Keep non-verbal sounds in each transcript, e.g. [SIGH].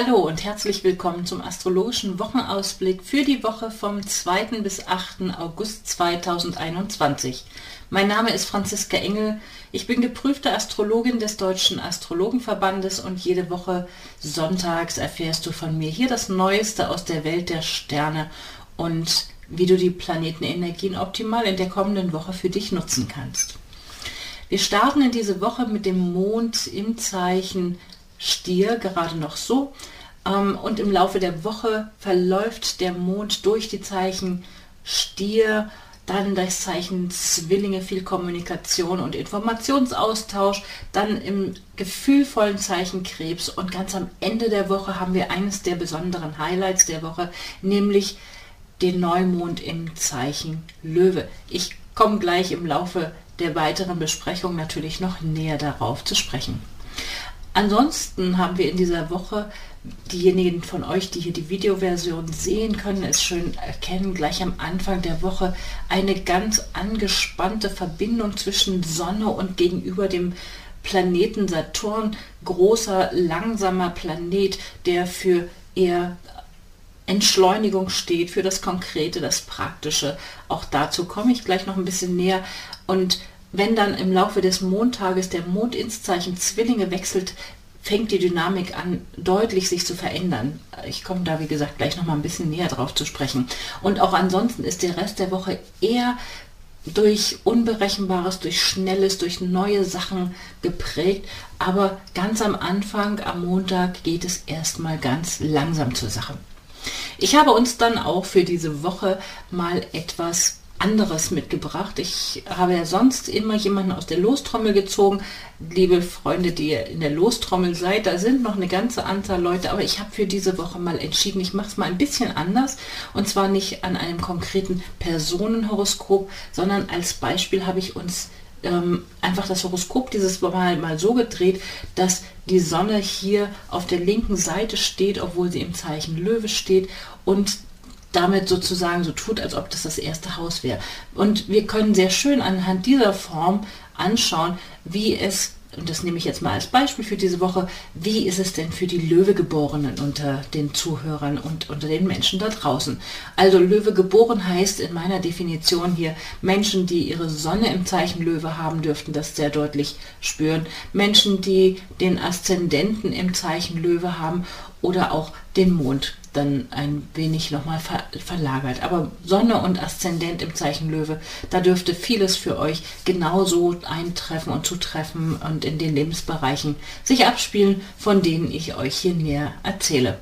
Hallo und herzlich willkommen zum astrologischen Wochenausblick für die Woche vom 2. bis 8. August 2021. Mein Name ist Franziska Engel. Ich bin geprüfte Astrologin des Deutschen Astrologenverbandes und jede Woche sonntags erfährst du von mir hier das Neueste aus der Welt der Sterne und wie du die Planetenenergien optimal in der kommenden Woche für dich nutzen kannst. Wir starten in diese Woche mit dem Mond im Zeichen Stier gerade noch so. Ähm, und im Laufe der Woche verläuft der Mond durch die Zeichen Stier, dann das Zeichen Zwillinge, viel Kommunikation und Informationsaustausch, dann im gefühlvollen Zeichen Krebs und ganz am Ende der Woche haben wir eines der besonderen Highlights der Woche, nämlich den Neumond im Zeichen Löwe. Ich komme gleich im Laufe der weiteren Besprechung natürlich noch näher darauf zu sprechen. Ansonsten haben wir in dieser Woche, diejenigen von euch, die hier die Videoversion sehen können, es schön erkennen, gleich am Anfang der Woche eine ganz angespannte Verbindung zwischen Sonne und gegenüber dem Planeten Saturn, großer, langsamer Planet, der für eher Entschleunigung steht, für das Konkrete, das Praktische. Auch dazu komme ich gleich noch ein bisschen näher. Und wenn dann im Laufe des Montages der Mond ins Zeichen Zwillinge wechselt, fängt die Dynamik an, deutlich sich zu verändern. Ich komme da, wie gesagt, gleich noch mal ein bisschen näher drauf zu sprechen. Und auch ansonsten ist der Rest der Woche eher durch Unberechenbares, durch Schnelles, durch neue Sachen geprägt. Aber ganz am Anfang, am Montag, geht es erstmal ganz langsam zur Sache. Ich habe uns dann auch für diese Woche mal etwas anderes mitgebracht. Ich habe ja sonst immer jemanden aus der Lostrommel gezogen. Liebe Freunde, die ihr in der Lostrommel seid, da sind noch eine ganze Anzahl Leute, aber ich habe für diese Woche mal entschieden, ich mache es mal ein bisschen anders. Und zwar nicht an einem konkreten Personenhoroskop, sondern als Beispiel habe ich uns ähm, einfach das Horoskop dieses Mal mal so gedreht, dass die Sonne hier auf der linken Seite steht, obwohl sie im Zeichen Löwe steht und damit sozusagen so tut, als ob das das erste Haus wäre. Und wir können sehr schön anhand dieser Form anschauen, wie es und das nehme ich jetzt mal als Beispiel für diese Woche, wie ist es denn für die Löwegeborenen unter den Zuhörern und unter den Menschen da draußen? Also Löwe geboren heißt in meiner Definition hier Menschen, die ihre Sonne im Zeichen Löwe haben, dürften das sehr deutlich spüren. Menschen, die den Aszendenten im Zeichen Löwe haben oder auch den Mond dann ein wenig nochmal ver verlagert. Aber Sonne und Aszendent im Zeichen Löwe, da dürfte vieles für euch genauso eintreffen und zutreffen und in den Lebensbereichen sich abspielen, von denen ich euch hier näher erzähle.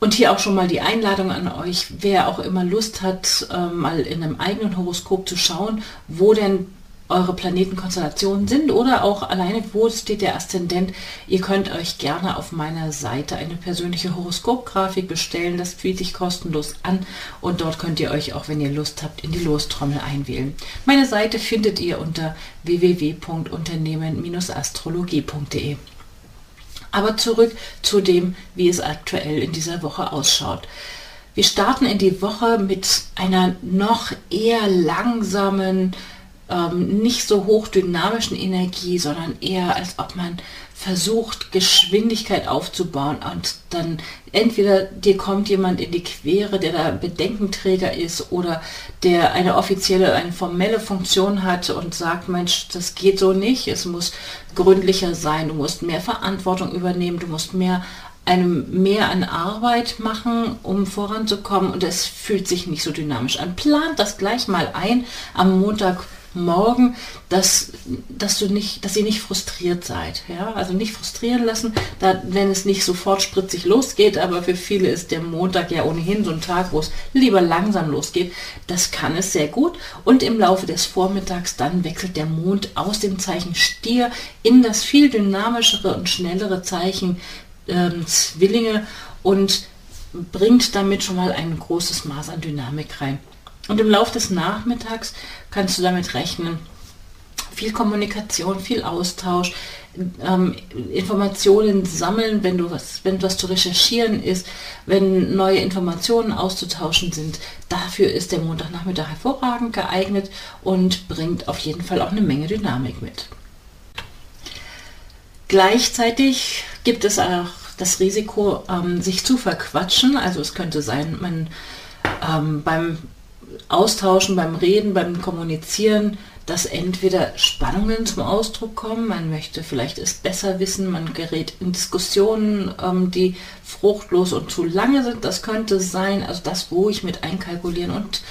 Und hier auch schon mal die Einladung an euch, wer auch immer Lust hat, äh, mal in einem eigenen Horoskop zu schauen, wo denn eure Planetenkonstellationen sind oder auch alleine, wo steht der Aszendent. Ihr könnt euch gerne auf meiner Seite eine persönliche Horoskopgrafik bestellen. Das bietet sich kostenlos an und dort könnt ihr euch auch, wenn ihr Lust habt, in die Lostrommel einwählen. Meine Seite findet ihr unter www.unternehmen-astrologie.de. Aber zurück zu dem, wie es aktuell in dieser Woche ausschaut. Wir starten in die Woche mit einer noch eher langsamen, ähm, nicht so hochdynamischen Energie, sondern eher als ob man versucht, Geschwindigkeit aufzubauen und dann entweder dir kommt jemand in die Quere, der da Bedenkenträger ist oder der eine offizielle, eine formelle Funktion hat und sagt, Mensch, das geht so nicht, es muss gründlicher sein, du musst mehr Verantwortung übernehmen, du musst mehr einem mehr an Arbeit machen, um voranzukommen und es fühlt sich nicht so dynamisch an. Plant das gleich mal ein am Montag morgen, dass, dass du nicht, dass ihr nicht frustriert seid. Ja? Also nicht frustrieren lassen, da, wenn es nicht sofort spritzig losgeht, aber für viele ist der Montag ja ohnehin so ein Tag, wo es lieber langsam losgeht. Das kann es sehr gut. Und im Laufe des Vormittags dann wechselt der Mond aus dem Zeichen Stier in das viel dynamischere und schnellere Zeichen ähm, Zwillinge und bringt damit schon mal ein großes Maß an Dynamik rein. Und im Laufe des Nachmittags kannst du damit rechnen, viel Kommunikation, viel Austausch, ähm, Informationen sammeln, wenn du was, wenn was zu recherchieren ist, wenn neue Informationen auszutauschen sind. Dafür ist der Montagnachmittag hervorragend geeignet und bringt auf jeden Fall auch eine Menge Dynamik mit. Gleichzeitig gibt es auch das Risiko, ähm, sich zu verquatschen. Also es könnte sein, man ähm, beim Austauschen, beim Reden, beim Kommunizieren, dass entweder Spannungen zum Ausdruck kommen, man möchte vielleicht es besser wissen, man gerät in Diskussionen, ähm, die fruchtlos und zu lange sind. Das könnte sein, also das ruhig mit einkalkulieren und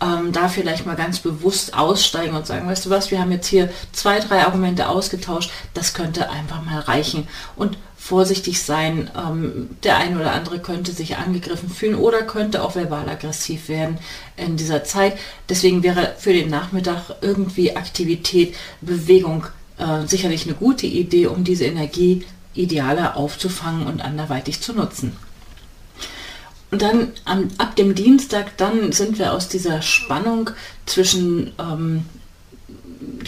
ähm, da vielleicht mal ganz bewusst aussteigen und sagen, weißt du was, wir haben jetzt hier zwei, drei Argumente ausgetauscht, das könnte einfach mal reichen. Und vorsichtig sein. Ähm, der eine oder andere könnte sich angegriffen fühlen oder könnte auch verbal aggressiv werden in dieser Zeit. Deswegen wäre für den Nachmittag irgendwie Aktivität, Bewegung äh, sicherlich eine gute Idee, um diese Energie idealer aufzufangen und anderweitig zu nutzen. Und dann am, ab dem Dienstag, dann sind wir aus dieser Spannung zwischen ähm,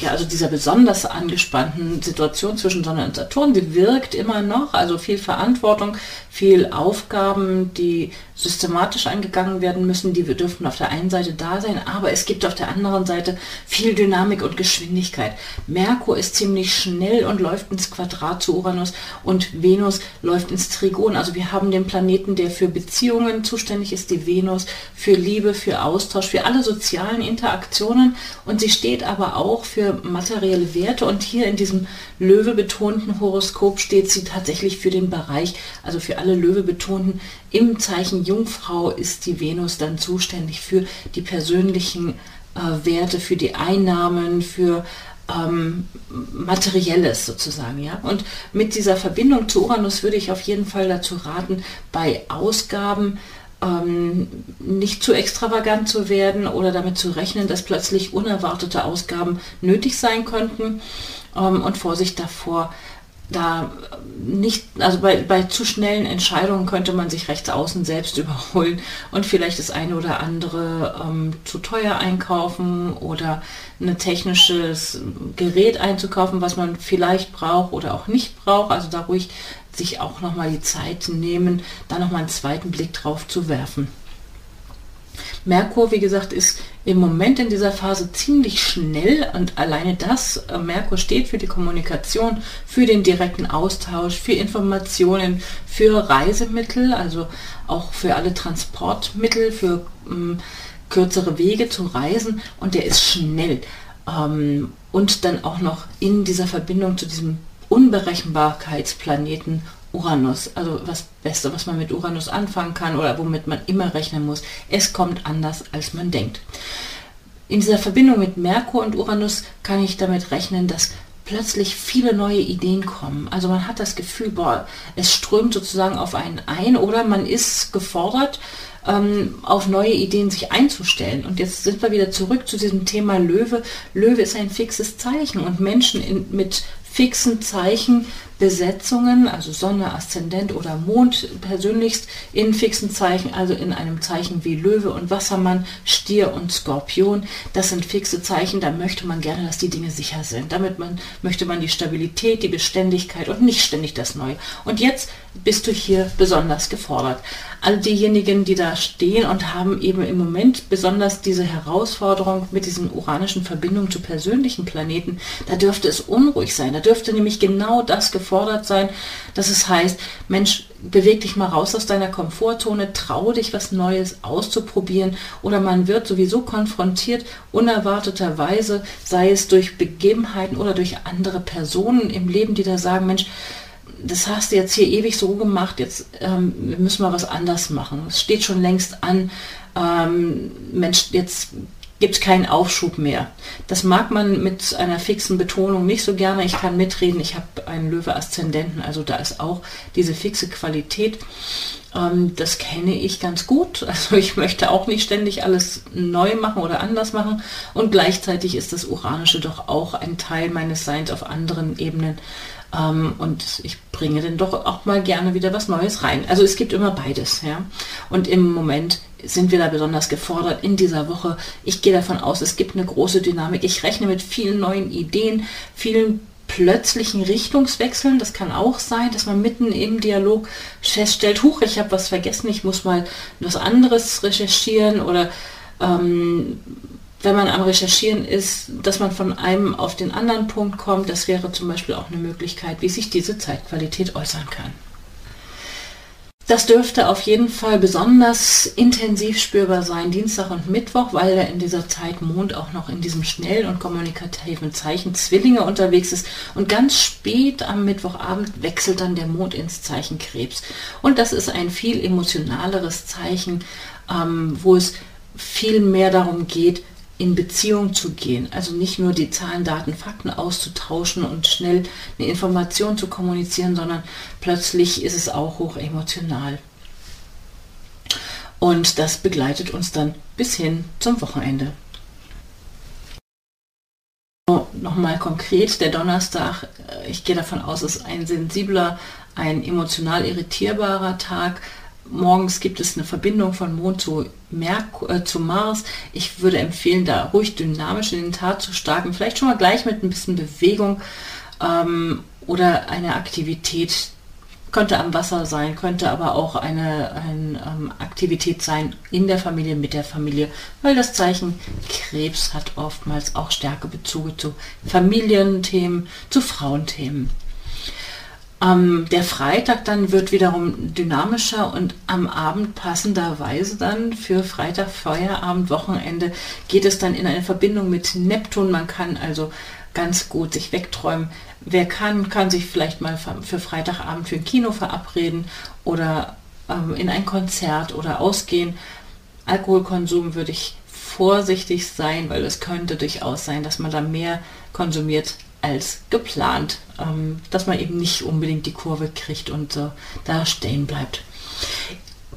ja, also dieser besonders angespannten Situation zwischen Sonne und Saturn, die wirkt immer noch, also viel Verantwortung, viel Aufgaben, die systematisch angegangen werden müssen, die wir dürften auf der einen Seite da sein, aber es gibt auf der anderen Seite viel Dynamik und Geschwindigkeit. Merkur ist ziemlich schnell und läuft ins Quadrat zu Uranus und Venus läuft ins Trigon. Also wir haben den Planeten, der für Beziehungen zuständig ist, die Venus, für Liebe, für Austausch, für alle sozialen Interaktionen und sie steht aber auch für materielle Werte und hier in diesem Löwe betonten Horoskop steht sie tatsächlich für den Bereich, also für alle Löwe betonten im Zeichen Jungfrau ist die Venus dann zuständig für die persönlichen äh, Werte, für die Einnahmen, für ähm, Materielles sozusagen, ja. Und mit dieser Verbindung zu Uranus würde ich auf jeden Fall dazu raten, bei Ausgaben ähm, nicht zu extravagant zu werden oder damit zu rechnen, dass plötzlich unerwartete Ausgaben nötig sein könnten ähm, und Vorsicht davor, da nicht, also bei, bei zu schnellen Entscheidungen könnte man sich rechts außen selbst [LAUGHS] überholen und vielleicht das eine oder andere ähm, zu teuer einkaufen oder ein technisches Gerät einzukaufen, was man vielleicht braucht oder auch nicht braucht. Also da ruhig sich auch nochmal die Zeit nehmen, da nochmal einen zweiten Blick drauf zu werfen. Merkur, wie gesagt, ist im Moment in dieser Phase ziemlich schnell und alleine das, äh, Merkur steht für die Kommunikation, für den direkten Austausch, für Informationen, für Reisemittel, also auch für alle Transportmittel, für ähm, kürzere Wege zu reisen und der ist schnell. Ähm, und dann auch noch in dieser Verbindung zu diesem Unberechenbarkeitsplaneten Uranus, also das Beste, was man mit Uranus anfangen kann oder womit man immer rechnen muss. Es kommt anders, als man denkt. In dieser Verbindung mit Merkur und Uranus kann ich damit rechnen, dass plötzlich viele neue Ideen kommen. Also man hat das Gefühl, boah, es strömt sozusagen auf einen ein oder man ist gefordert, ähm, auf neue Ideen sich einzustellen. Und jetzt sind wir wieder zurück zu diesem Thema Löwe. Löwe ist ein fixes Zeichen und Menschen in, mit fixen Zeichen Besetzungen, also Sonne, Aszendent oder Mond persönlichst in fixen Zeichen, also in einem Zeichen wie Löwe und Wassermann, Stier und Skorpion. Das sind fixe Zeichen, da möchte man gerne, dass die Dinge sicher sind. Damit man, möchte man die Stabilität, die Beständigkeit und nicht ständig das Neue. Und jetzt bist du hier besonders gefordert. All diejenigen, die da stehen und haben eben im Moment besonders diese Herausforderung mit diesen uranischen Verbindungen zu persönlichen Planeten, da dürfte es unruhig sein. Da dürfte nämlich genau das gefordert sein, dass es heißt, Mensch, beweg dich mal raus aus deiner Komfortzone, trau dich was Neues auszuprobieren oder man wird sowieso konfrontiert, unerwarteterweise, sei es durch Begebenheiten oder durch andere Personen im Leben, die da sagen, Mensch, das hast du jetzt hier ewig so gemacht, jetzt ähm, müssen wir was anders machen. Es steht schon längst an, ähm, Mensch, jetzt gibt es keinen Aufschub mehr. Das mag man mit einer fixen Betonung nicht so gerne. Ich kann mitreden, ich habe einen Löwe-Aszendenten, also da ist auch diese fixe Qualität. Ähm, das kenne ich ganz gut. [LAUGHS] Also ich möchte auch nicht ständig alles neu machen oder anders machen. Und gleichzeitig ist das Uranische doch auch ein Teil meines Seins auf anderen Ebenen. Ähm, und ich bringe dann doch auch mal gerne wieder was Neues rein. Also es gibt immer beides. Ja? Und im Moment sind wir da besonders gefordert in dieser Woche. Ich gehe davon aus, es gibt eine große Dynamik. Ich rechne mit vielen neuen Ideen, vielen plötzlichen Richtungswechseln. Das kann auch sein, dass man mitten im Dialog feststellt, huch, ich habe was vergessen, ich muss mal was anderes recherchieren oder ähm, wenn man am Recherchieren ist, dass man von einem auf den anderen Punkt kommt. Das wäre zum Beispiel auch eine Möglichkeit, wie sich diese Zeitqualität äußern kann. Das dürfte auf jeden Fall besonders intensiv spürbar sein, Dienstag und Mittwoch, weil er in dieser Zeit Mond auch noch in diesem schnellen und kommunikativen Zeichen Zwillinge unterwegs ist. Und ganz spät am Mittwochabend wechselt dann der Mond ins Zeichen Krebs. Und das ist ein viel emotionaleres Zeichen, ähm, wo es viel mehr darum geht, in Beziehung zu gehen. Also nicht nur die Zahlen, Daten, Fakten auszutauschen und schnell eine Information zu kommunizieren, sondern plötzlich ist es auch hoch emotional. Und das begleitet uns dann bis hin zum Wochenende. Nochmal konkret, der Donnerstag, äh, ich gehe davon aus, ist ein sensibler, ein emotional irritierbarer Tag morgens gibt es eine Verbindung von Mond zu, Merkur, äh, zu Mars. Ich würde empfehlen, da ruhig dynamisch in den Tag zu starten. Vielleicht schon mal gleich mit ein bisschen Bewegung ähm, oder eine Aktivität. Könnte am Wasser sein, könnte aber auch eine, eine ähm, Aktivität sein in der Familie, mit der Familie, weil das Zeichen Krebs hat oftmals auch stärke Bezüge zu Familienthemen, zu Frauenthemen. Ähm, der Freitag dann wird wiederum dynamischer und am Abend passenderweise dann für Freitag, Feierabend, Wochenende geht es dann in eine Verbindung mit Neptun. Man kann also ganz gut sich wegträumen. Wer kann, kann sich vielleicht mal für Freitagabend für ein Kino verabreden oder ähm, in ein Konzert oder ausgehen. Alkoholkonsum würde ich vorsichtig sein, weil es könnte durchaus sein, dass man da mehr konsumiert als geplant, ähm, dass man eben nicht unbedingt die Kurve kriegt und äh, da stehen bleibt.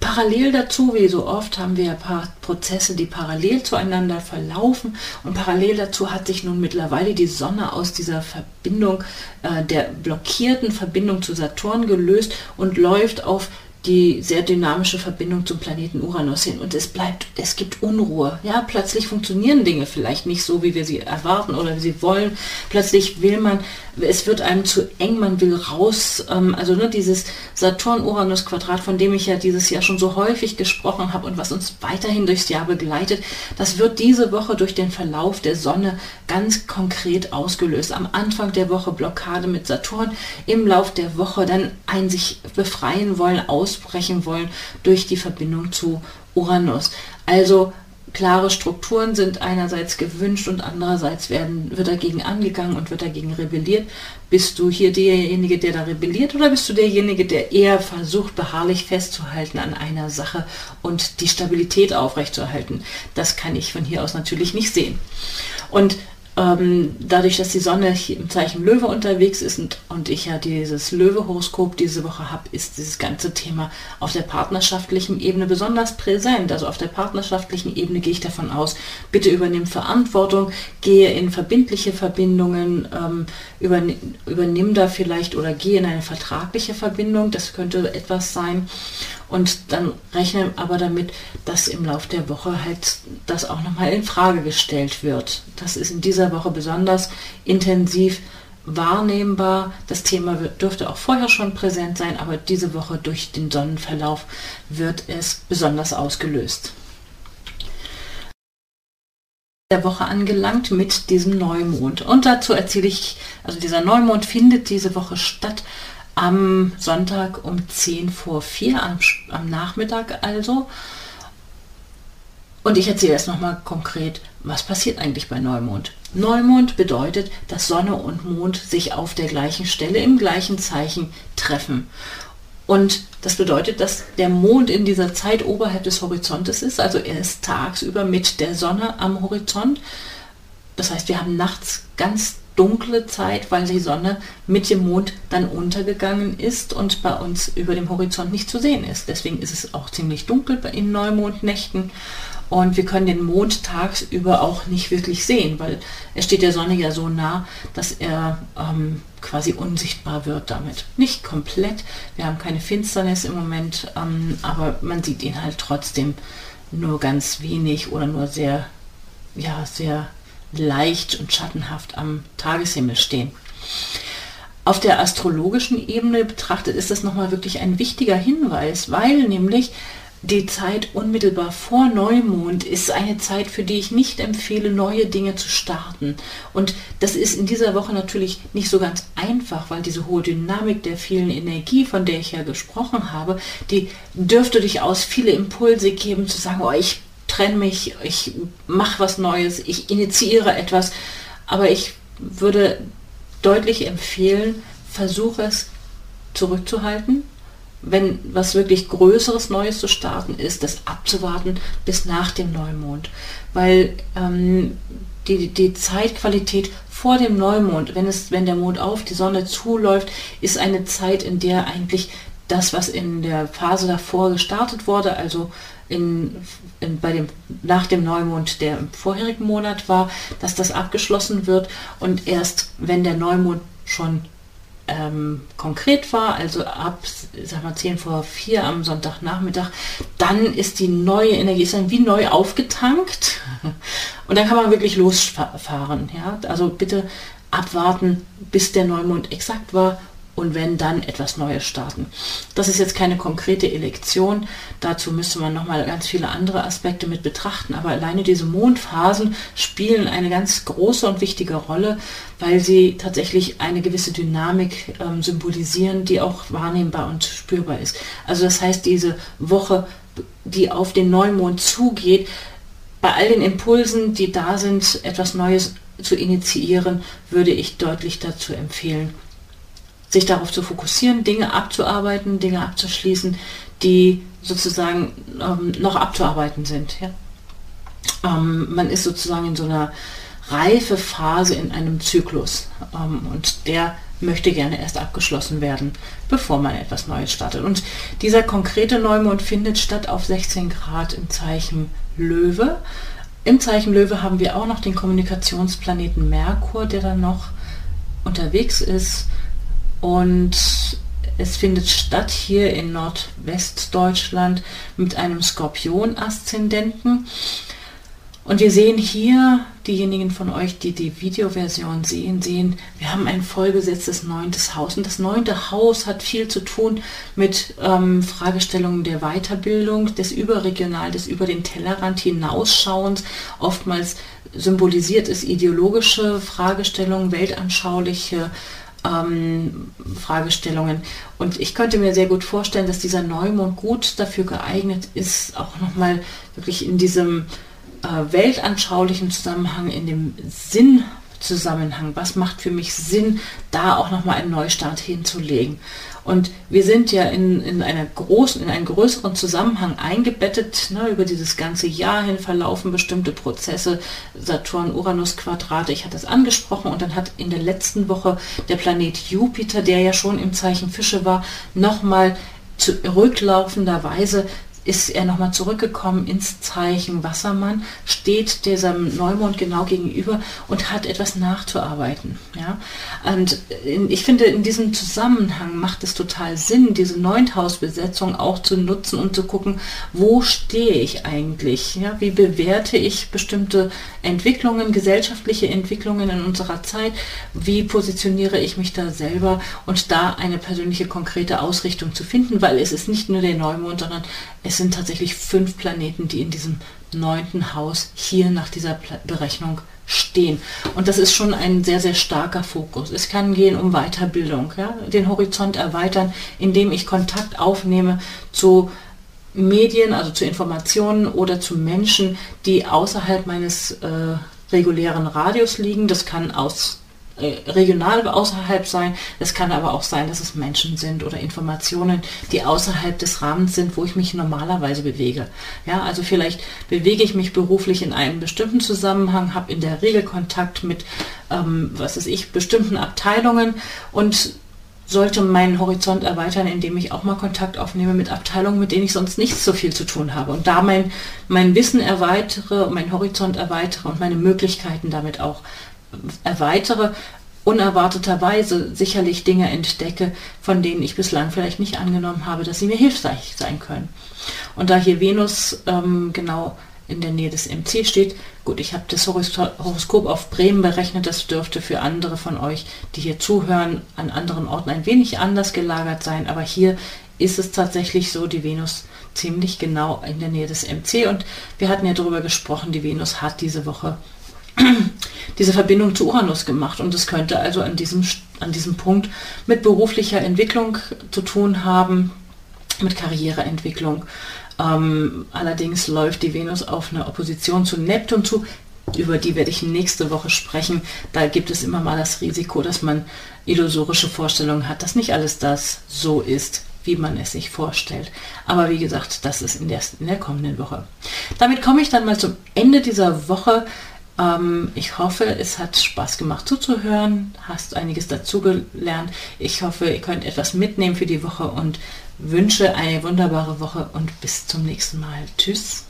Parallel dazu, wie so oft, haben wir ein paar Prozesse, die parallel zueinander verlaufen. Und parallel dazu hat sich nun mittlerweile die Sonne aus dieser Verbindung, äh, der blockierten Verbindung zu Saturn gelöst und läuft auf die sehr dynamische Verbindung zum Planeten Uranus hin und es bleibt, es gibt Unruhe. Ja, plötzlich funktionieren Dinge vielleicht nicht so, wie wir sie erwarten oder wie sie wollen. Plötzlich will man, es wird einem zu eng, man will raus. Ähm, also nur dieses Saturn-Uranus-Quadrat, von dem ich ja dieses Jahr schon so häufig gesprochen habe und was uns weiterhin durchs Jahr begleitet, das wird diese Woche durch den Verlauf der Sonne ganz konkret ausgelöst. Am Anfang der Woche Blockade mit Saturn, im Lauf der Woche dann ein sich befreien wollen, ausbrechen wollen durch die Verbindung zu Uranus. Also klare Strukturen sind einerseits gewünscht und andererseits werden, wird dagegen angegangen und wird dagegen rebelliert. Bist du hier derjenige, der da rebelliert oder bist du derjenige, der eher versucht, beharrlich festzuhalten an einer Sache und die Stabilität aufrechtzuerhalten? Das kann ich von hier aus natürlich nicht sehen. Und ähm, dadurch, dass die Sonne im Zeichen Löwe unterwegs ist und, und ich ja dieses Löwe-Horoskop diese Woche habe, ist dieses ganze Thema auf der partnerschaftlichen Ebene besonders präsent. Also auf der partnerschaftlichen Ebene gehe ich davon aus, bitte übernimm Verantwortung, gehe in verbindliche Verbindungen, ähm, übernimm, übernimm da vielleicht oder gehe in eine vertragliche Verbindung, das könnte etwas sein. Und dann rechne aber damit, dass im Laufe der Woche halt das auch nochmal in Frage gestellt wird. Das ist in dieser Woche besonders intensiv wahrnehmbar. Das Thema dürfte auch vorher schon präsent sein, aber diese Woche durch den Sonnenverlauf wird es besonders ausgelöst. Der Woche angelangt mit diesem Neumond. Und dazu erzähle ich, also dieser Neumond findet diese Woche statt am Sonntag um 10 vor 4, am, am Nachmittag also. Und ich erzähle jetzt nochmal konkret, was passiert eigentlich bei Neumond. Neumond bedeutet, dass Sonne und Mond sich auf der gleichen Stelle im gleichen Zeichen treffen. Und das bedeutet, dass der Mond in dieser Zeit oberhalb des Horizontes ist, also er ist tagsüber mit der Sonne am Horizont. Das heißt, wir haben nachts ganz dunkle Zeit, weil die Sonne mit dem Mond dann untergegangen ist und bei uns über dem Horizont nicht zu sehen ist. Deswegen ist es auch ziemlich dunkel in Neumondnächten und wir können den Mond tagsüber auch nicht wirklich sehen, weil er steht der Sonne ja so nah, dass er ähm, quasi unsichtbar wird damit. Nicht komplett, wir haben keine Finsternis im Moment, ähm, aber man sieht ihn halt trotzdem nur ganz wenig oder nur sehr, ja, sehr leicht und schattenhaft am Tageshimmel stehen. Auf der astrologischen Ebene betrachtet ist das nochmal wirklich ein wichtiger Hinweis, weil nämlich die Zeit unmittelbar vor Neumond ist eine Zeit, für die ich nicht empfehle, neue Dinge zu starten. Und das ist in dieser Woche natürlich nicht so ganz einfach, weil diese hohe Dynamik der vielen Energie, von der ich ja gesprochen habe, die dürfte durchaus viele Impulse geben, zu sagen, oh, ich trenne mich, ich mache was Neues, ich initiiere etwas. Aber ich würde deutlich empfehlen, versuche es zurückzuhalten, wenn was wirklich Größeres Neues zu starten ist, das abzuwarten bis nach dem Neumond. Weil ähm, die, die Zeitqualität vor dem Neumond, wenn, es, wenn der Mond auf die Sonne zuläuft, ist eine Zeit, in der eigentlich das, was in der Phase davor gestartet wurde, also in, in, bei dem, nach dem Neumond, der im vorherigen Monat war, dass das abgeschlossen wird und erst wenn der Neumond schon ähm, konkret war, also ab sag mal 10 vor 4 am Sonntagnachmittag, dann ist die neue Energie ist dann wie neu aufgetankt [LAUGHS] und dann kann man wirklich losfahren. Ja? Also bitte abwarten, bis der Neumond exakt war und wenn dann etwas Neues starten. Das ist jetzt keine konkrete Elektion, dazu müsste man nochmal ganz viele andere Aspekte mit betrachten, aber alleine diese Mondphasen spielen eine ganz große und wichtige Rolle, weil sie tatsächlich eine gewisse Dynamik ähm, symbolisieren, die auch wahrnehmbar und spürbar ist. Also das heißt, diese Woche, die auf den Neumond zugeht, bei all den Impulsen, die da sind, etwas Neues zu initiieren, würde ich deutlich dazu empfehlen, sich darauf zu fokussieren, Dinge abzuarbeiten, Dinge abzuschließen, die sozusagen ähm, noch abzuarbeiten sind. Ja? Ähm, man ist sozusagen in so einer reife Phase in einem Zyklus ähm, und der möchte gerne erst abgeschlossen werden, bevor man etwas Neues startet. Und dieser konkrete Neumond findet statt auf 16 Grad im Zeichen Löwe. Im Zeichen Löwe haben wir auch noch den Kommunikationsplaneten Merkur, der dann noch unterwegs ist und es findet statt hier in Nordwestdeutschland mit einem Skorpion-Aszendenten. Und wir sehen hier, diejenigen von euch, die die Videoversion sehen, sehen, wir haben ein vollbesetztes neuntes Haus. Und das neunte Haus hat viel zu tun mit ähm, Fragestellungen der Weiterbildung, des Überregional, des über den Tellerrand hinausschauens. Oftmals symbolisiert es ideologische Fragestellungen, weltanschauliche ähm, Fragestellungen. Und ich könnte mir sehr gut vorstellen, dass dieser Neumond gut dafür geeignet ist, auch nochmal wirklich in diesem äh, weltanschaulichen Zusammenhang, in dem Sinn Zusammenhang, was macht für mich Sinn, da auch nochmal einen Neustart hinzulegen. Und wir sind ja in, in, einer großen, in einen größeren Zusammenhang eingebettet. Ne, über dieses ganze Jahr hin verlaufen bestimmte Prozesse, Saturn-Uranus-Quadrate, ich hatte es angesprochen. Und dann hat in der letzten Woche der Planet Jupiter, der ja schon im Zeichen Fische war, nochmal rücklaufenderweise ist er nochmal zurückgekommen ins Zeichen Wassermann, steht diesem Neumond genau gegenüber und hat etwas nachzuarbeiten. Ja? Und ich finde, in diesem Zusammenhang macht es total Sinn, diese Neunthausbesetzung auch zu nutzen und zu gucken, wo stehe ich eigentlich? Ja? Wie bewerte ich bestimmte Entwicklungen, gesellschaftliche Entwicklungen in unserer Zeit? Wie positioniere ich mich da selber und da eine persönliche, konkrete Ausrichtung zu finden, weil es ist nicht nur der Neumond, sondern es sind tatsächlich fünf Planeten, die in diesem neunten Haus hier nach dieser Berechnung stehen. Und das ist schon ein sehr, sehr starker Fokus. Es kann gehen um Weiterbildung, ja? den Horizont erweitern, indem ich Kontakt aufnehme zu Medien, also zu Informationen oder zu Menschen, die außerhalb meines äh, regulären Radius liegen. Das kann aus regional außerhalb sein. Es kann aber auch sein, dass es Menschen sind oder Informationen, die außerhalb des Rahmens sind, wo ich mich normalerweise bewege. Ja, also vielleicht bewege ich mich beruflich in einem bestimmten Zusammenhang, habe in der Regel Kontakt mit, ähm, was weiß ich, bestimmten Abteilungen und sollte meinen Horizont erweitern, indem ich auch mal Kontakt aufnehme mit Abteilungen, mit denen ich sonst nicht so viel zu tun habe. Und da mein, mein Wissen erweitere, meinen Horizont erweitere und meine Möglichkeiten damit auch erweitere, unerwarteterweise sicherlich Dinge entdecke, von denen ich bislang vielleicht nicht angenommen habe, dass sie mir hilfreich sein können. Und da hier Venus ähm, genau in der Nähe des MC steht. Gut, ich habe das Horoskop auf Bremen berechnet. Das dürfte für andere von euch, die hier zuhören, an anderen Orten ein wenig anders gelagert sein. Aber hier ist es tatsächlich so, die Venus ziemlich genau in der Nähe des MC. Und wir hatten ja darüber gesprochen, die Venus hat diese Woche [CLEARS THROAT] diese Verbindung zu Uranus gemacht. Und es könnte also an diesem, an diesem Punkt mit beruflicher Entwicklung zu tun haben, mit Karriereentwicklung. Ähm, allerdings läuft die Venus auf eine Opposition zu Neptun zu. Über die werde ich nächste Woche sprechen. Da gibt es immer mal das Risiko, dass man illusorische Vorstellungen hat, dass nicht alles das so ist, wie man es sich vorstellt. Aber wie gesagt, das ist in der, in der kommenden Woche. Damit komme ich dann mal zum Ende dieser Woche. Ähm, ich hoffe, es hat Spaß gemacht zuzuhören, hast einiges dazugelernt. Ich hoffe, ihr könnt etwas mitnehmen für die Woche und wünsche eine wunderbare Woche und bis zum nächsten Mal. Tschüss.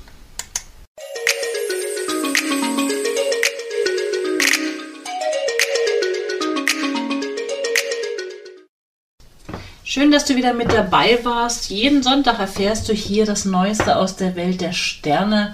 Schön, dass du wieder mit dabei warst. Jeden Sonntag erfährst du hier das Neueste aus der Welt der Sterne.